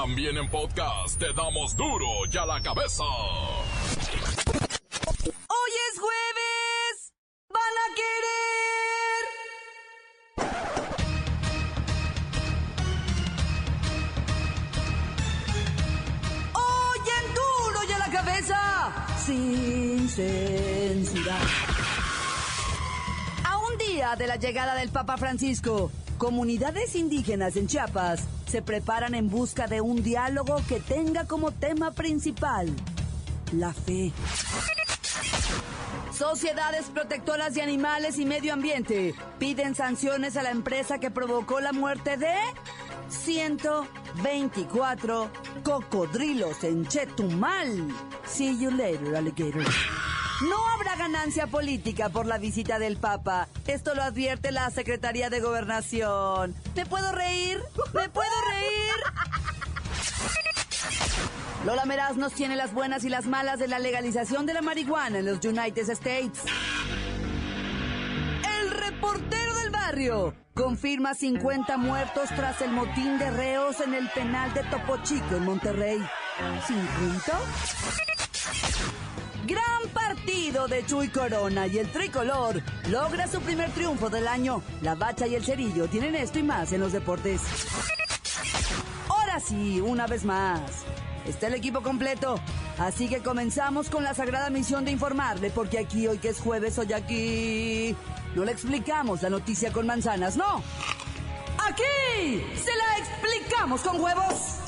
También en podcast te damos duro y a la cabeza. Hoy es jueves. Van a querer. Hoy duro y la cabeza. Sin censura. A un día de la llegada del Papa Francisco, comunidades indígenas en Chiapas se preparan en busca de un diálogo que tenga como tema principal la fe. Sociedades protectoras de animales y medio ambiente piden sanciones a la empresa que provocó la muerte de 124 cocodrilos en Chetumal. See you later, alligator. No habrá ganancia política por la visita del Papa. Esto lo advierte la Secretaría de Gobernación. ¿Me puedo reír? ¿Me puedo reír? Lola Meraz nos tiene las buenas y las malas de la legalización de la marihuana en los United States. El reportero del barrio confirma 50 muertos tras el motín de reos en el penal de Topo Chico en Monterrey. ¿50? Gran de Chuy Corona y el tricolor logra su primer triunfo del año. La bacha y el cerillo tienen esto y más en los deportes. Ahora sí, una vez más. Está el equipo completo. Así que comenzamos con la sagrada misión de informarle, porque aquí, hoy que es jueves, hoy aquí. No le explicamos la noticia con manzanas, no. Aquí se la explicamos con huevos.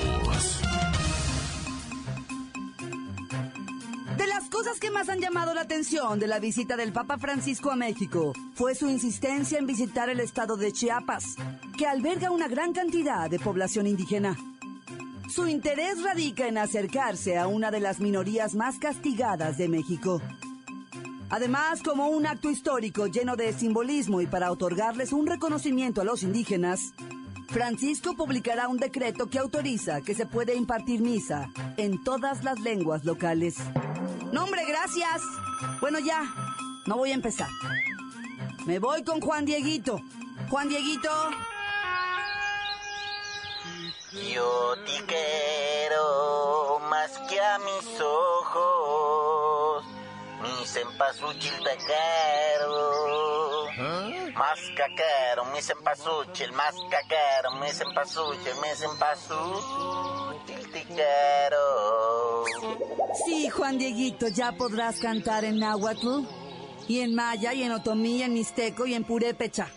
Cosas que más han llamado la atención de la visita del Papa Francisco a México fue su insistencia en visitar el estado de Chiapas, que alberga una gran cantidad de población indígena. Su interés radica en acercarse a una de las minorías más castigadas de México. Además, como un acto histórico lleno de simbolismo y para otorgarles un reconocimiento a los indígenas, Francisco publicará un decreto que autoriza que se puede impartir misa en todas las lenguas locales. No, hombre, gracias. Bueno, ya, no voy a empezar. Me voy con Juan Dieguito. Juan Dieguito. Yo te quiero más que a mis ojos. Mi cempasúchil te quiero. Más caquero, mi cempasúchil, más caquero, mi cempasúchil, mi cempasúchil te quiero. Sí, Juan Dieguito, ya podrás cantar en náhuatl, y en maya, y en otomí, y en mixteco, y en purépecha.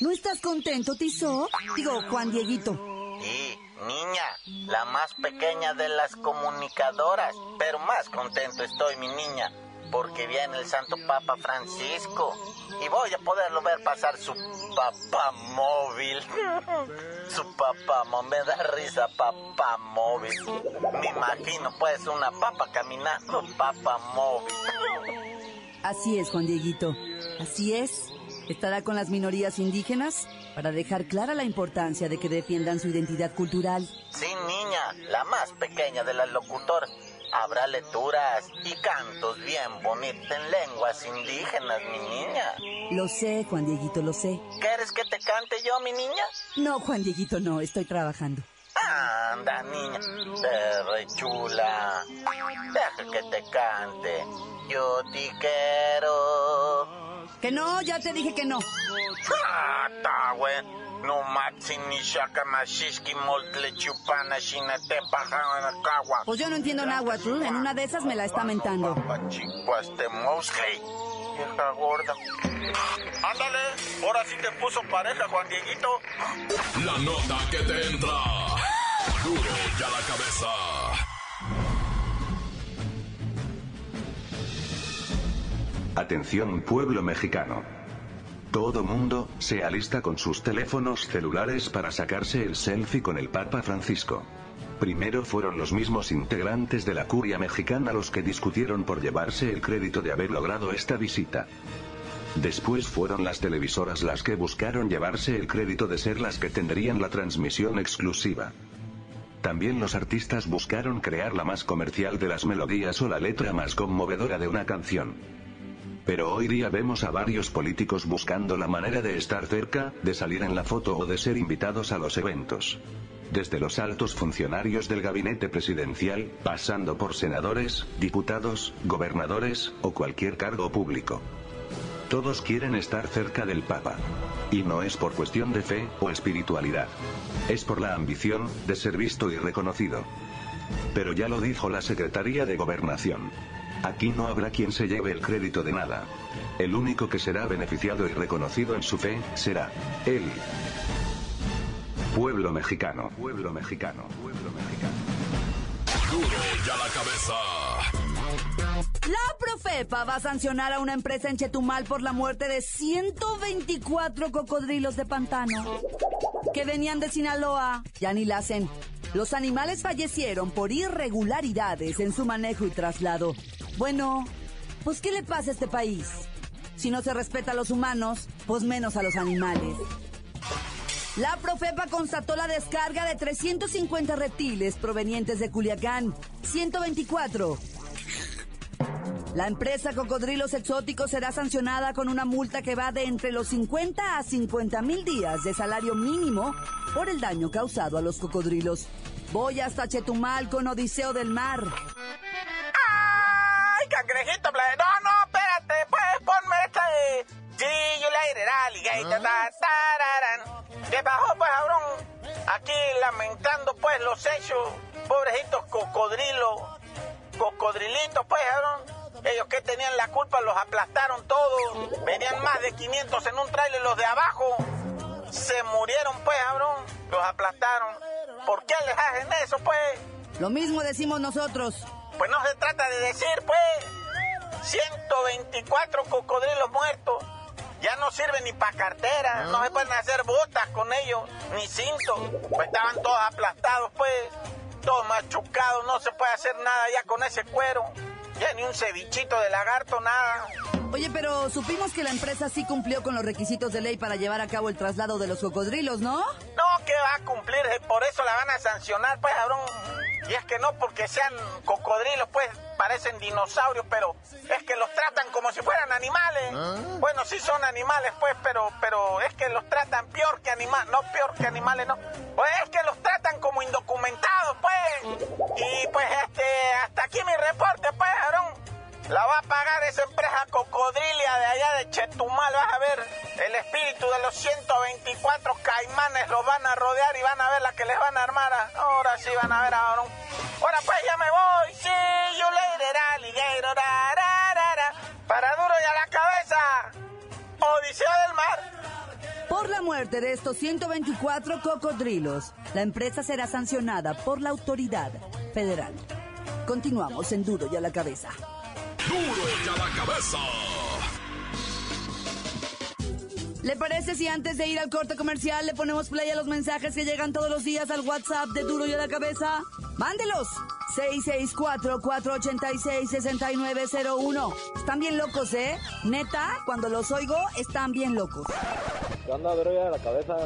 ¿No estás contento, Tizo? Digo, Juan Dieguito. Y, niña, la más pequeña de las comunicadoras, pero más contento estoy, mi niña, porque viene el Santo Papa Francisco y voy a poderlo ver pasar su papá móvil. Su papá móvil, me da risa papá móvil. Me imagino pues una papa caminando, papá móvil. Así es, Juan Dieguito. Así es. Estará con las minorías indígenas para dejar clara la importancia de que defiendan su identidad cultural. Sí, niña, la más pequeña de las locutoras. Habrá lecturas y cantos bien bonitos en lenguas indígenas, mi niña. Lo sé, Juan Dieguito, lo sé. ¿Quieres que te cante yo, mi niña? No, Juan Dieguito, no, estoy trabajando. Anda, niña, te rechula. Deja que te cante. Yo te quiero. Que no, ya te dije que no. Ah, ta, güey. No ni shaka mashishki moltle chupana shinete paja cagua. Pues yo no entiendo náhuatl, en una de esas me la está mentando. este. Vieja gorda. Ándale, ahora sí te puso pareja, Juan Dieguito. La nota que te entra. Duro y a la cabeza. Atención pueblo mexicano. Todo mundo, se alista con sus teléfonos celulares para sacarse el selfie con el Papa Francisco. Primero fueron los mismos integrantes de la curia mexicana los que discutieron por llevarse el crédito de haber logrado esta visita. Después fueron las televisoras las que buscaron llevarse el crédito de ser las que tendrían la transmisión exclusiva. También los artistas buscaron crear la más comercial de las melodías o la letra más conmovedora de una canción. Pero hoy día vemos a varios políticos buscando la manera de estar cerca, de salir en la foto o de ser invitados a los eventos. Desde los altos funcionarios del gabinete presidencial, pasando por senadores, diputados, gobernadores, o cualquier cargo público. Todos quieren estar cerca del Papa. Y no es por cuestión de fe o espiritualidad. Es por la ambición de ser visto y reconocido. Pero ya lo dijo la Secretaría de Gobernación. Aquí no habrá quien se lleve el crédito de nada. El único que será beneficiado y reconocido en su fe, será él. Pueblo mexicano. Pueblo mexicano. Pueblo mexicano. Duro ya la cabeza. La Profepa va a sancionar a una empresa en Chetumal por la muerte de 124 cocodrilos de pantano que venían de Sinaloa. Ya ni la hacen. Los animales fallecieron por irregularidades en su manejo y traslado. Bueno, pues ¿qué le pasa a este país? Si no se respeta a los humanos, pues menos a los animales. La Profepa constató la descarga de 350 reptiles provenientes de Culiacán, 124 la empresa Cocodrilos Exóticos será sancionada con una multa que va de entre los 50 a 50 mil días de salario mínimo por el daño causado a los cocodrilos. Voy hasta Chetumal con Odiseo del Mar. De... Tararán. ¿Qué bajó, pues, cabrón? Aquí lamentando, pues, los hechos. Pobrecitos cocodrilos. Cocodrilitos, pues, cabrón ellos que tenían la culpa los aplastaron todos. Venían más de 500 en un trailer, los de abajo se murieron, pues, cabrón. Los aplastaron. ¿Por qué les hacen eso, pues? Lo mismo decimos nosotros. Pues no se trata de decir, pues. 124 cocodrilos muertos. Ya no sirven ni para cartera, no se pueden hacer botas con ellos, ni cintos. Pues estaban todos aplastados, pues, todos machucados, no se puede hacer nada ya con ese cuero. Ya ni un cevichito de lagarto, nada. Oye, pero supimos que la empresa sí cumplió con los requisitos de ley para llevar a cabo el traslado de los cocodrilos, ¿no? No, que va a cumplir, por eso la van a sancionar, pues, cabrón. Y es que no porque sean cocodrilos, pues parecen dinosaurios, pero es que los tratan como si fueran animales. ¿Ah? Bueno, sí son animales, pues, pero, pero es que los tratan peor que animales, no peor que animales, no. Pues es que los tratan como indocumentados, pues. Y pues este, hasta aquí mi reporte, pues, Aarón. La va a pagar esa empresa cocodrilia de allá de Chetumal. Vas a ver el espíritu de los 124 caimanes los van a rodear y van a ver la que les van a armar. Ahora sí van a ver ahora. Ahora pues ya me voy. Sí, later, alligator. Para duro y a la cabeza. Odisea del mar. Por la muerte de estos 124 cocodrilos, la empresa será sancionada por la autoridad federal. Continuamos en Duro y a la cabeza. Duro y a la cabeza. ¿Le parece si antes de ir al corte comercial le ponemos play a los mensajes que llegan todos los días al WhatsApp de Duro y a la cabeza? Mándelos. 664-486-6901. Están bien locos, ¿eh? Neta, cuando los oigo, están bien locos. ¿Qué onda, Duro y a la cabeza?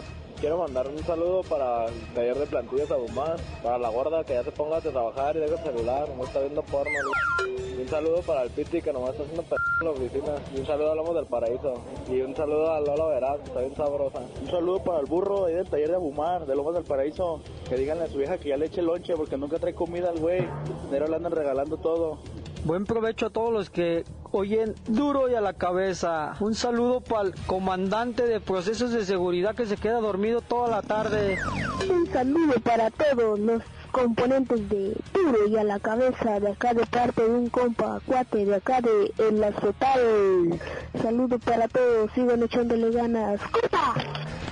Quiero mandar un saludo para el taller de plantillas a Bumán, para la gorda que ya se ponga a trabajar y deja el celular, no está viendo porno. Y un saludo para el Piti que nomás está haciendo p en la oficina. Y un saludo a Lomo del Paraíso. Y un saludo a Lola Verás, que está bien sabrosa. Un saludo para el burro ahí del taller de Abumar, de Lomos del Paraíso. Que díganle a su vieja que ya le eche lonche porque nunca trae comida al güey. Pero le andan regalando todo. Buen provecho a todos los que oyen duro y a la cabeza. Un saludo para el comandante de procesos de seguridad que se queda dormido toda la tarde. Un saludo para todos componentes de duro y a la cabeza de acá de parte de un compa cuate de acá de el azotal. Saludo para todos, sigan echándole ganas. ¡Compa!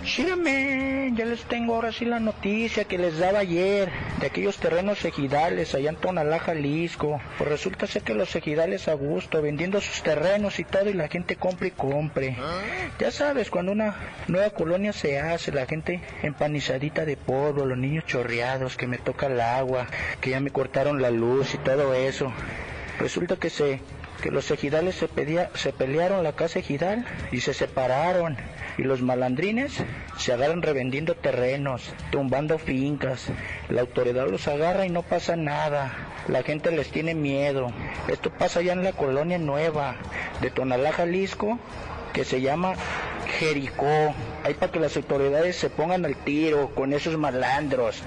Síganme, ya les tengo ahora sí la noticia que les daba ayer de aquellos terrenos ejidales allá en Tonalá, Jalisco. Pues resulta ser que los ejidales a gusto, vendiendo sus terrenos y todo y la gente compre y compre. Ya sabes, cuando una nueva colonia se hace, la gente empanizadita de polvo, los niños chorreados, que me toca el agua, que ya me cortaron la luz y todo eso. Resulta que se que los ejidales se, se pelearon la casa ejidal y se separaron. Y los malandrines se agarran revendiendo terrenos, tumbando fincas. La autoridad los agarra y no pasa nada. La gente les tiene miedo. Esto pasa ya en la colonia nueva de Tonalá, Jalisco, que se llama Jericó. Ahí para que las autoridades se pongan al tiro con esos malandros.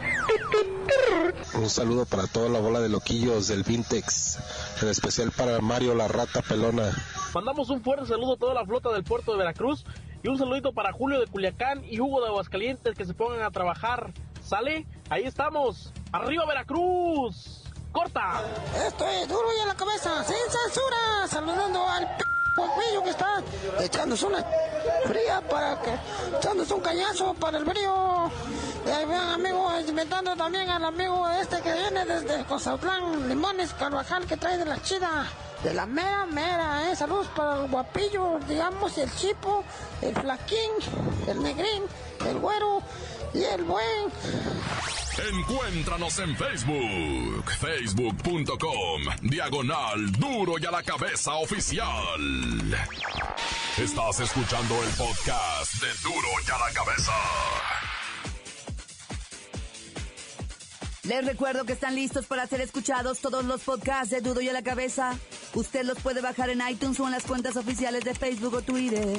Un saludo para toda la bola de loquillos del Vintex, en especial para Mario la Rata Pelona. Mandamos un fuerte saludo a toda la flota del puerto de Veracruz y un saludito para Julio de Culiacán y Hugo de Aguascalientes que se pongan a trabajar. ¿Sale? Ahí estamos. ¡Arriba Veracruz! ¡Corta! Esto es duro y a la cabeza, sin censura, saludando al p que está echándose una fría para que echándose un cañazo para el frío. Y ahí vean amigos, inventando también al amigo este que viene desde Cosautlán, Limones Carvajal que trae de la chida. De la mera mera, eh. Saludos para el guapillo, digamos, el chipo, el flaquín, el negrín, el güero y el buen. Encuéntranos en Facebook, facebook.com, diagonal duro y a la cabeza oficial. Estás escuchando el podcast de duro y a la cabeza. Les recuerdo que están listos para ser escuchados todos los podcasts de Duro y a la cabeza. Usted los puede bajar en iTunes o en las cuentas oficiales de Facebook o Twitter.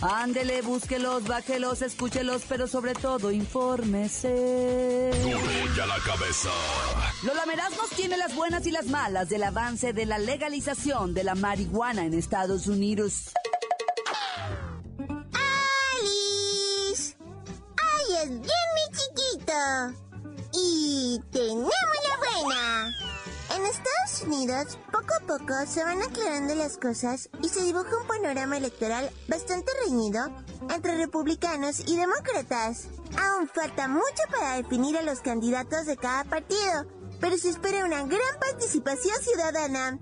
Ándele, búsquelos, bájelos, escúchelos, pero sobre todo infórmese. Duro y a la cabeza. Lola Meraz nos tiene las buenas y las malas del avance de la legalización de la marihuana en Estados Unidos. ¡Alice! ¡Ay, es bien mi chiquito! Y tenemos la buena. En Estados Unidos, poco a poco se van aclarando las cosas y se dibuja un panorama electoral bastante reñido entre republicanos y demócratas. Aún falta mucho para definir a los candidatos de cada partido, pero se espera una gran participación ciudadana.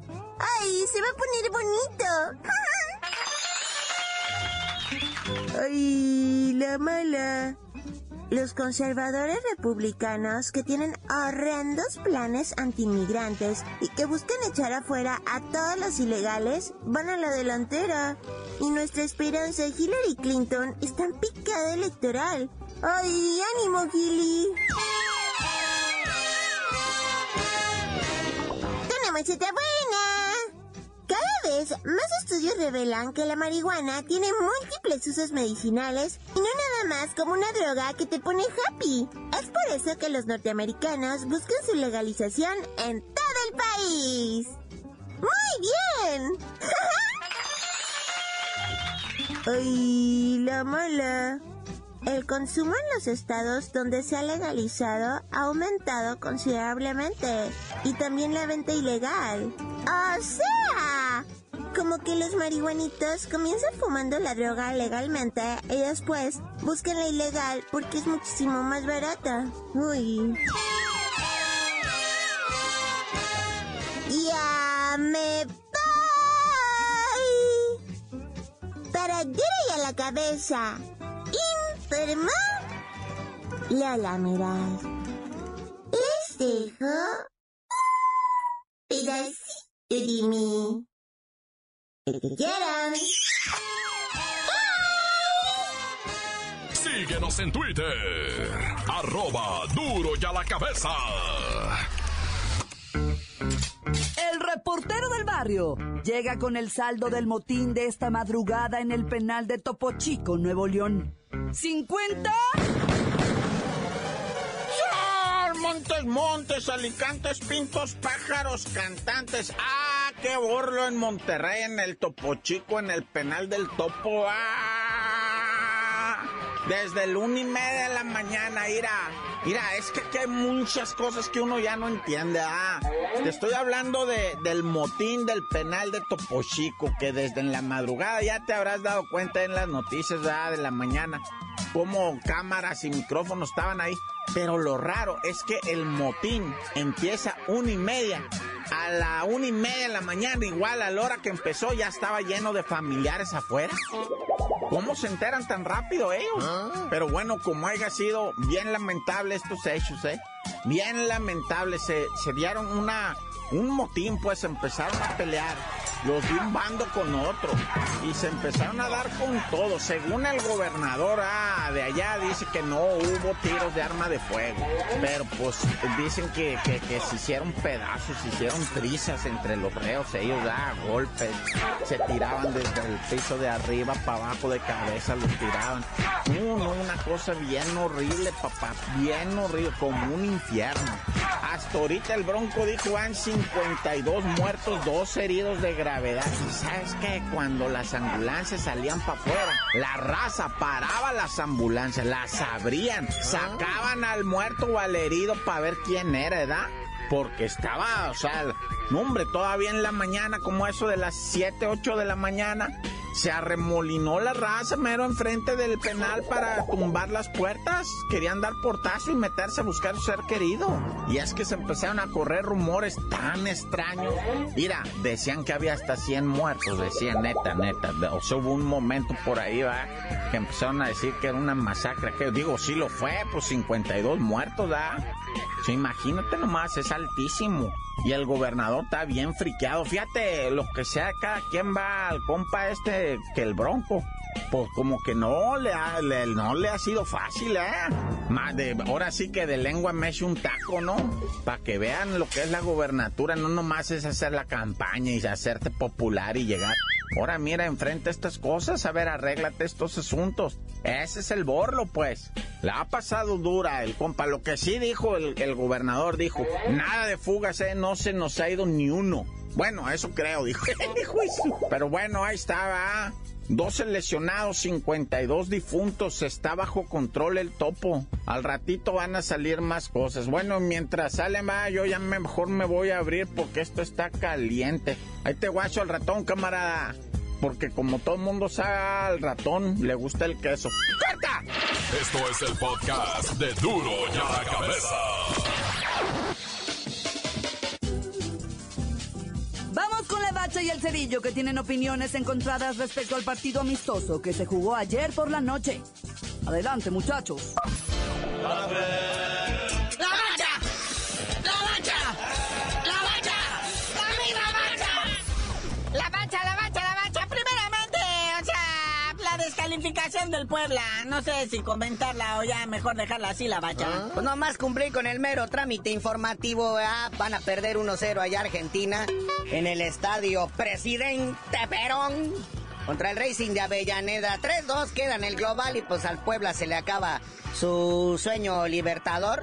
¡Ay, se va a poner bonito! ¡Ay, la mala! Los conservadores republicanos que tienen horrendos planes antimigrantes y que buscan echar afuera a todos los ilegales van a la delantera. Y nuestra esperanza de Hillary Clinton está en picada electoral. ¡Ay, ánimo, Gilly! ¡Tenemos esta buena! Más estudios revelan que la marihuana tiene múltiples usos medicinales y no nada más como una droga que te pone happy. Es por eso que los norteamericanos buscan su legalización en todo el país. ¡Muy bien! ¡Ay, la mala! El consumo en los estados donde se ha legalizado ha aumentado considerablemente y también la venta ilegal. O sea, como que los marihuanitos comienzan fumando la droga legalmente y después buscan la ilegal porque es muchísimo más barata. Uy. Ya me voy. Para y a la cabeza. Informó Lola Mirad. Les dejo pedacito de mí. El que quieran. Síguenos en Twitter. Arroba duro y a la cabeza. El reportero del barrio llega con el saldo del motín de esta madrugada en el penal de Topo Chico, Nuevo León. ¿50? Montes, montes, alicantes, pintos, pájaros, cantantes. ¡Ah, qué borlo en Monterrey, en el Topo Chico, en el penal del Topo! ¡Ah! Desde el una y media de la mañana, ira. Mira, es que aquí hay muchas cosas que uno ya no entiende. Ah, te estoy hablando de, del motín del penal de Topo Chico, que desde en la madrugada ya te habrás dado cuenta en las noticias de la mañana, cómo cámaras y micrófonos estaban ahí. Pero lo raro es que el motín empieza una y media. A la una y media de la mañana, igual a la hora que empezó, ya estaba lleno de familiares afuera. ¿Cómo se enteran tan rápido ellos? Pero bueno, como haya sido bien lamentable estos hechos, ¿eh? Bien lamentable. Se, se dieron una, un motín, pues empezaron a pelear los de un bando con otro. Y se empezaron a dar con todo. Según el gobernador ah, de allá, dice que no hubo tiros de arma de fuego. Pero pues dicen que, se hicieron pedazos, se hicieron trizas entre los reos. Ellos da golpes, se tiraban desde el piso de arriba para abajo de cabeza, los tiraban. No, no, una cosa bien horrible, papá, bien horrible, como un infierno. Hasta ahorita el Bronco dijo van 52 muertos, dos heridos de gravedad. Y sabes que cuando las ambulancias salían para afuera, la raza paraba las ambulancias, las abrían, sacaban al muerto o al herido para ver quién era, ¿verdad? Porque estaba, o sea, hombre, todavía en la mañana, como eso de las 7, 8 de la mañana, se arremolinó la raza mero enfrente del penal para tumbar las puertas. Querían dar portazo y meterse a buscar su ser querido. Y es que se empezaron a correr rumores tan extraños. Mira, decían que había hasta 100 muertos, decían neta, neta. O sea, hubo un momento por ahí, va, que empezaron a decir que era una masacre. Que digo, sí lo fue, pues 52 muertos, ¿da? Sí, imagínate nomás, es altísimo. Y el gobernador está bien friqueado. Fíjate, lo que sea, cada quien va al compa este que el bronco. Pues como que no le ha, no le ha sido fácil, ¿eh? Más de, ahora sí que de lengua me eche un taco, ¿no? Para que vean lo que es la gobernatura, no nomás es hacer la campaña y hacerte popular y llegar. Ahora mira, enfrente estas cosas, a ver, arréglate estos asuntos. Ese es el borlo, pues. La ha pasado dura el compa. Lo que sí dijo el, el gobernador, dijo, nada de fugas, ¿eh? No se nos ha ido ni uno. Bueno, eso creo, dijo. Pero bueno, ahí estaba. 12 lesionados, 52 difuntos, está bajo control el topo. Al ratito van a salir más cosas. Bueno, mientras sale más, yo ya mejor me voy a abrir porque esto está caliente. Ahí te guacho al ratón, camarada. Porque como todo el mundo sabe, al ratón le gusta el queso. ¡Corta! Esto es el podcast de Duro y a la Cabeza. Y el cerillo que tienen opiniones encontradas respecto al partido amistoso que se jugó ayer por la noche. Adelante, muchachos. ¡La la descalificación del Puebla. No sé si comentarla o ya mejor dejarla así, la bacha. Pues nomás cumplir con el mero trámite informativo, ¿verdad? van a perder 1-0 allá Argentina en el estadio Presidente Perón contra el Racing de Avellaneda. 3-2 queda en el global y pues al Puebla se le acaba su sueño libertador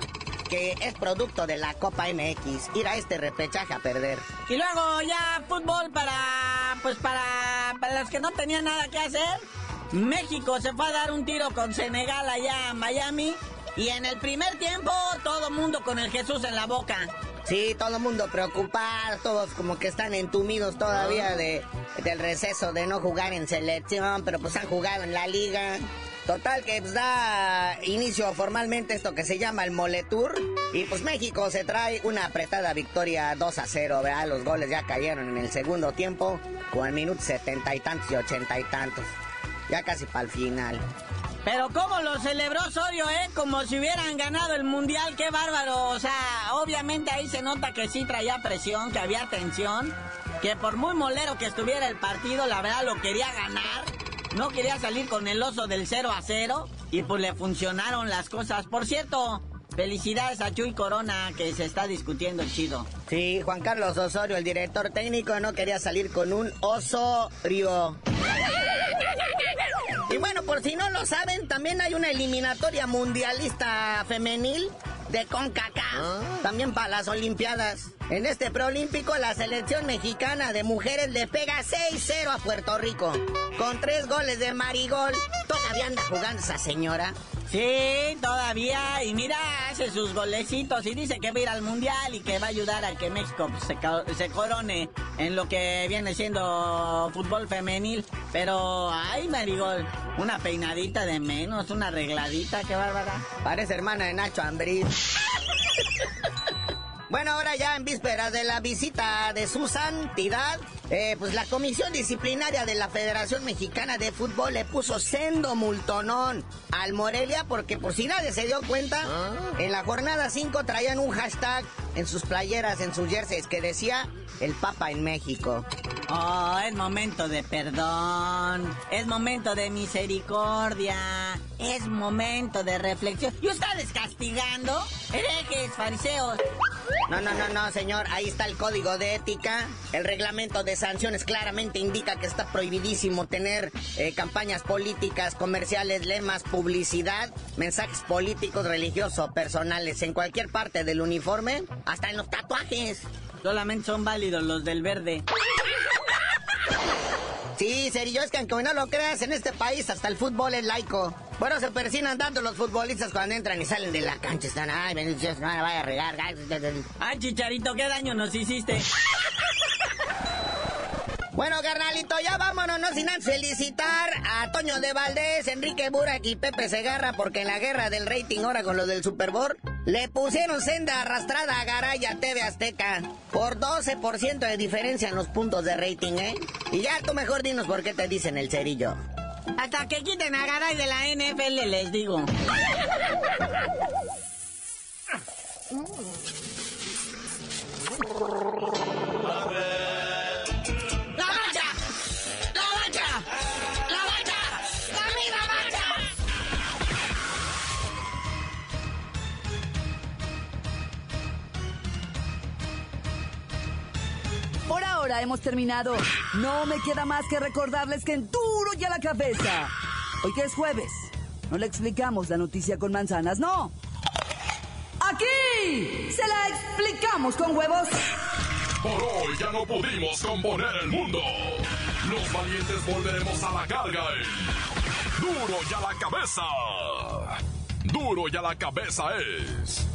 que es producto de la Copa MX. Ir a este repechaje a perder. Y luego ya fútbol para, pues para, para los que no tenían nada que hacer. México se fue a dar un tiro con Senegal allá en Miami. Y en el primer tiempo, todo mundo con el Jesús en la boca. Sí, todo el mundo preocupado, todos como que están entumidos todavía de, del receso de no jugar en selección, pero pues han jugado en la liga. Total que pues, da inicio formalmente esto que se llama el Moletour. Y pues México se trae una apretada victoria 2 a 0, ¿verdad? Los goles ya cayeron en el segundo tiempo, con el minuto setenta y tantos y ochenta y tantos. Ya casi para el final. Pero cómo lo celebró Osorio, ¿eh? Como si hubieran ganado el Mundial, qué bárbaro. O sea, obviamente ahí se nota que sí traía presión, que había tensión, que por muy molero que estuviera el partido, la verdad lo quería ganar. No quería salir con el oso del 0 a 0 y pues le funcionaron las cosas. Por cierto, felicidades a Chuy Corona que se está discutiendo el chido. Sí, Juan Carlos Osorio, el director técnico, no quería salir con un Osorio. Por si no lo saben, también hay una eliminatoria mundialista femenil de CONCACAF, también para las Olimpiadas. En este preolímpico, la selección mexicana de mujeres le pega 6-0 a Puerto Rico, con tres goles de Marigol. Todavía anda jugando esa señora. Sí, todavía. Y mira, hace sus golecitos y dice que va a ir al mundial y que va a ayudar a que México pues, se, se corone en lo que viene siendo fútbol femenil. Pero, ay, Marigol, una peinadita de menos, una arregladita, qué bárbara. Parece hermana de Nacho Ambriz. Bueno, ahora ya en vísperas de la visita de su santidad, eh, pues la Comisión Disciplinaria de la Federación Mexicana de Fútbol le puso sendo multonón al Morelia porque por si nadie se dio cuenta, en la jornada 5 traían un hashtag en sus playeras, en sus jerseys que decía el Papa en México. Oh, es momento de perdón, es momento de misericordia, es momento de reflexión. ¿Y ustedes castigando? Herejes, fariseos. No, no, no, no, señor. Ahí está el código de ética. El reglamento de sanciones claramente indica que está prohibidísimo tener eh, campañas políticas, comerciales, lemas, publicidad, mensajes políticos, religiosos, personales en cualquier parte del uniforme, hasta en los tatuajes. Solamente son válidos los del verde. Sí, serio, es que aunque no lo creas, en este país hasta el fútbol es laico. Bueno, se persinan tanto los futbolistas cuando entran y salen de la cancha. Están, ay, bendiciones, no me vaya a regar. Ay, Chicharito, ¿qué daño nos hiciste? Bueno, carnalito, ya vámonos, no sin antes felicitar a Toño de Valdés, Enrique Burak y Pepe Segarra, porque en la guerra del rating ahora con lo del Super Bowl, le pusieron senda arrastrada a Garay a TV Azteca, por 12% de diferencia en los puntos de rating, ¿eh? Y ya tú mejor dinos por qué te dicen el cerillo. Hasta que quiten a Garay de la NFL, les digo. hemos terminado. No me queda más que recordarles que en duro y a la cabeza. Hoy que es jueves, no le explicamos la noticia con manzanas, no. Aquí se la explicamos con huevos. Por hoy ya no pudimos componer el mundo. Los valientes volveremos a la carga. en Duro y a la cabeza. Duro y a la cabeza es.